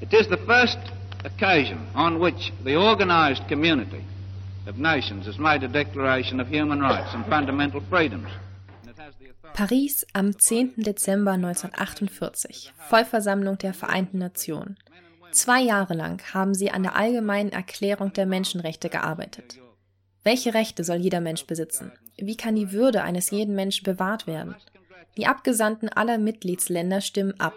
It is the first occasion on which the organized community of nations has made a declaration of human rights and fundamental freedoms. Paris am 10. Dezember 1948, Vollversammlung der Vereinten Nationen. Zwei Jahre lang haben sie an der Allgemeinen Erklärung der Menschenrechte gearbeitet. Welche Rechte soll jeder Mensch besitzen? Wie kann die Würde eines jeden Menschen bewahrt werden? Die Abgesandten aller Mitgliedsländer stimmen ab.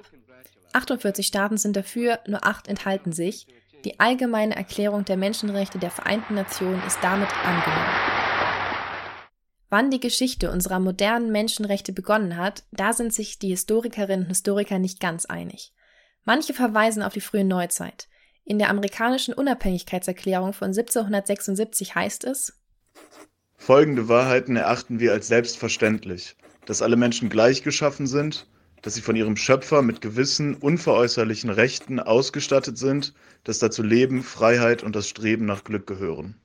48 Staaten sind dafür, nur acht enthalten sich. Die Allgemeine Erklärung der Menschenrechte der Vereinten Nationen ist damit angenommen. Wann die Geschichte unserer modernen Menschenrechte begonnen hat, da sind sich die Historikerinnen und Historiker nicht ganz einig. Manche verweisen auf die frühe Neuzeit. In der amerikanischen Unabhängigkeitserklärung von 1776 heißt es Folgende Wahrheiten erachten wir als selbstverständlich, dass alle Menschen gleich geschaffen sind, dass sie von ihrem Schöpfer mit gewissen unveräußerlichen Rechten ausgestattet sind, dass dazu Leben, Freiheit und das Streben nach Glück gehören.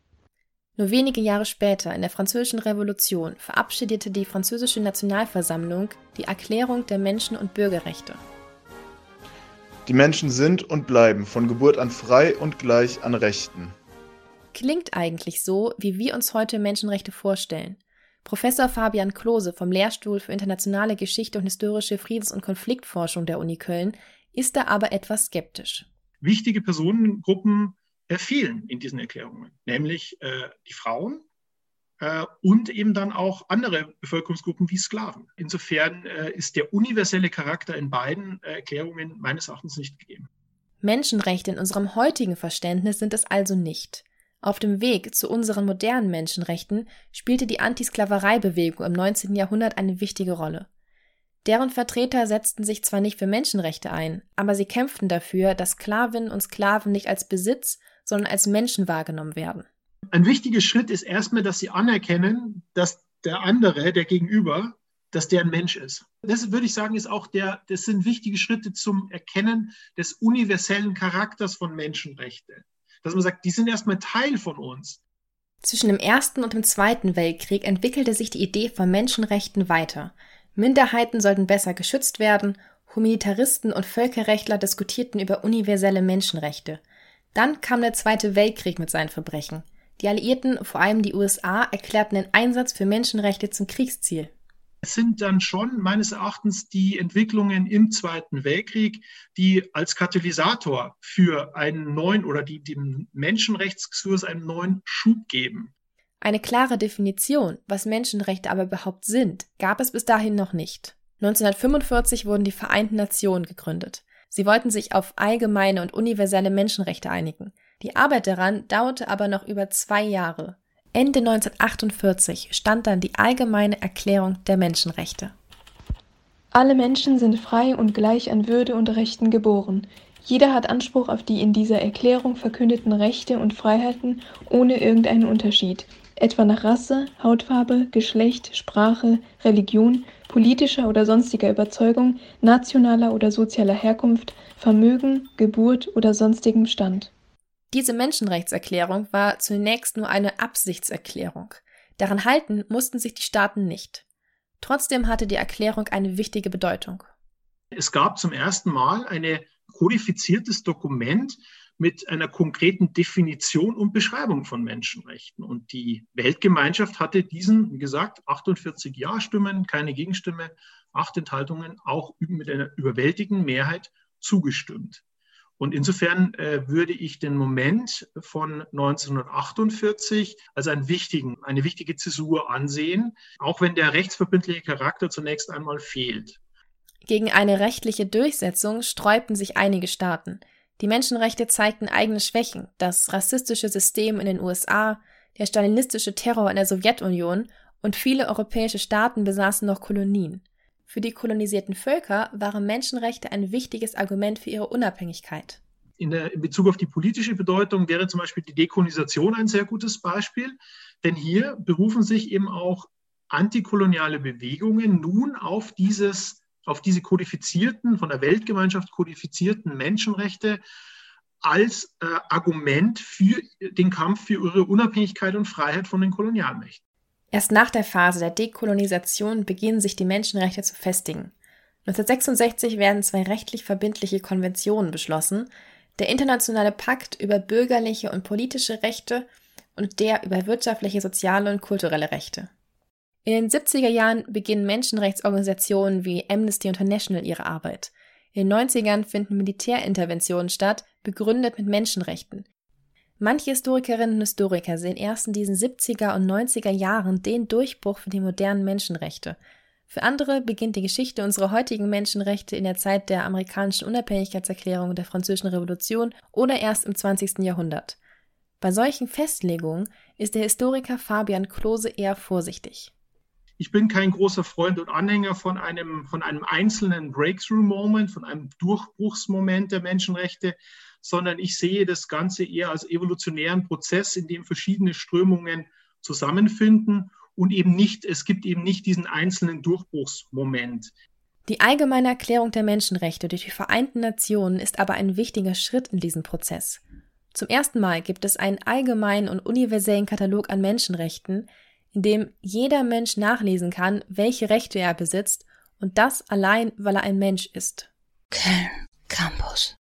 Nur wenige Jahre später, in der Französischen Revolution, verabschiedete die französische Nationalversammlung die Erklärung der Menschen- und Bürgerrechte. Die Menschen sind und bleiben von Geburt an frei und gleich an Rechten. Klingt eigentlich so, wie wir uns heute Menschenrechte vorstellen. Professor Fabian Klose vom Lehrstuhl für internationale Geschichte und historische Friedens- und Konfliktforschung der Uni Köln ist da aber etwas skeptisch. Wichtige Personengruppen fehlen in diesen Erklärungen, nämlich äh, die Frauen äh, und eben dann auch andere Bevölkerungsgruppen wie Sklaven. Insofern äh, ist der universelle Charakter in beiden äh, Erklärungen meines Erachtens nicht gegeben. Menschenrechte in unserem heutigen Verständnis sind es also nicht. Auf dem Weg zu unseren modernen Menschenrechten spielte die Antisklavereibewegung im 19. Jahrhundert eine wichtige Rolle. Deren Vertreter setzten sich zwar nicht für Menschenrechte ein, aber sie kämpften dafür, dass Sklavinnen und Sklaven nicht als Besitz, sondern als Menschen wahrgenommen werden. Ein wichtiger Schritt ist erstmal, dass sie anerkennen, dass der andere, der Gegenüber, dass der ein Mensch ist. Das würde ich sagen, ist auch der, das sind wichtige Schritte zum Erkennen des universellen Charakters von Menschenrechten dass man sagt, die sind erstmal Teil von uns. Zwischen dem Ersten und dem Zweiten Weltkrieg entwickelte sich die Idee von Menschenrechten weiter. Minderheiten sollten besser geschützt werden, Humanitaristen und Völkerrechtler diskutierten über universelle Menschenrechte. Dann kam der Zweite Weltkrieg mit seinen Verbrechen. Die Alliierten, vor allem die USA, erklärten den Einsatz für Menschenrechte zum Kriegsziel sind dann schon meines Erachtens die Entwicklungen im Zweiten Weltkrieg, die als Katalysator für einen neuen oder die dem Menschenrechtsdiskurs einen neuen Schub geben. Eine klare Definition, was Menschenrechte aber überhaupt sind, gab es bis dahin noch nicht. 1945 wurden die Vereinten Nationen gegründet. Sie wollten sich auf allgemeine und universelle Menschenrechte einigen. Die Arbeit daran dauerte aber noch über zwei Jahre. Ende 1948 stand dann die Allgemeine Erklärung der Menschenrechte. Alle Menschen sind frei und gleich an Würde und Rechten geboren. Jeder hat Anspruch auf die in dieser Erklärung verkündeten Rechte und Freiheiten ohne irgendeinen Unterschied, etwa nach Rasse, Hautfarbe, Geschlecht, Sprache, Religion, politischer oder sonstiger Überzeugung, nationaler oder sozialer Herkunft, Vermögen, Geburt oder sonstigem Stand. Diese Menschenrechtserklärung war zunächst nur eine Absichtserklärung. Daran halten mussten sich die Staaten nicht. Trotzdem hatte die Erklärung eine wichtige Bedeutung. Es gab zum ersten Mal ein kodifiziertes Dokument mit einer konkreten Definition und Beschreibung von Menschenrechten. Und die Weltgemeinschaft hatte diesen, wie gesagt, 48 Ja-Stimmen, keine Gegenstimme, acht Enthaltungen, auch mit einer überwältigenden Mehrheit zugestimmt. Und insofern äh, würde ich den Moment von 1948 als einen wichtigen, eine wichtige Zäsur ansehen, auch wenn der rechtsverbindliche Charakter zunächst einmal fehlt. Gegen eine rechtliche Durchsetzung sträubten sich einige Staaten. Die Menschenrechte zeigten eigene Schwächen, das rassistische System in den USA, der stalinistische Terror in der Sowjetunion und viele europäische Staaten besaßen noch Kolonien. Für die kolonisierten Völker waren Menschenrechte ein wichtiges Argument für ihre Unabhängigkeit. In, der, in Bezug auf die politische Bedeutung wäre zum Beispiel die Dekolonisation ein sehr gutes Beispiel, denn hier berufen sich eben auch antikoloniale Bewegungen nun auf dieses auf diese kodifizierten, von der Weltgemeinschaft kodifizierten Menschenrechte als äh, Argument für den Kampf für ihre Unabhängigkeit und Freiheit von den Kolonialmächten. Erst nach der Phase der Dekolonisation beginnen sich die Menschenrechte zu festigen. 1966 werden zwei rechtlich verbindliche Konventionen beschlossen. der Internationale Pakt über bürgerliche und politische Rechte und der über wirtschaftliche, soziale und kulturelle Rechte. In den 70er Jahren beginnen Menschenrechtsorganisationen wie Amnesty International ihre Arbeit. In den 90ern finden Militärinterventionen statt, begründet mit Menschenrechten. Manche Historikerinnen und Historiker sehen erst in diesen 70er und 90er Jahren den Durchbruch für die modernen Menschenrechte. Für andere beginnt die Geschichte unserer heutigen Menschenrechte in der Zeit der amerikanischen Unabhängigkeitserklärung und der französischen Revolution oder erst im 20. Jahrhundert. Bei solchen Festlegungen ist der Historiker Fabian Klose eher vorsichtig. Ich bin kein großer Freund und Anhänger von einem, von einem einzelnen Breakthrough-Moment, von einem Durchbruchsmoment der Menschenrechte, sondern ich sehe das Ganze eher als evolutionären Prozess, in dem verschiedene Strömungen zusammenfinden und eben nicht, es gibt eben nicht diesen einzelnen Durchbruchsmoment. Die allgemeine Erklärung der Menschenrechte durch die Vereinten Nationen ist aber ein wichtiger Schritt in diesem Prozess. Zum ersten Mal gibt es einen allgemeinen und universellen Katalog an Menschenrechten, in dem jeder Mensch nachlesen kann, welche Rechte er besitzt, und das allein, weil er ein Mensch ist. Köln Campus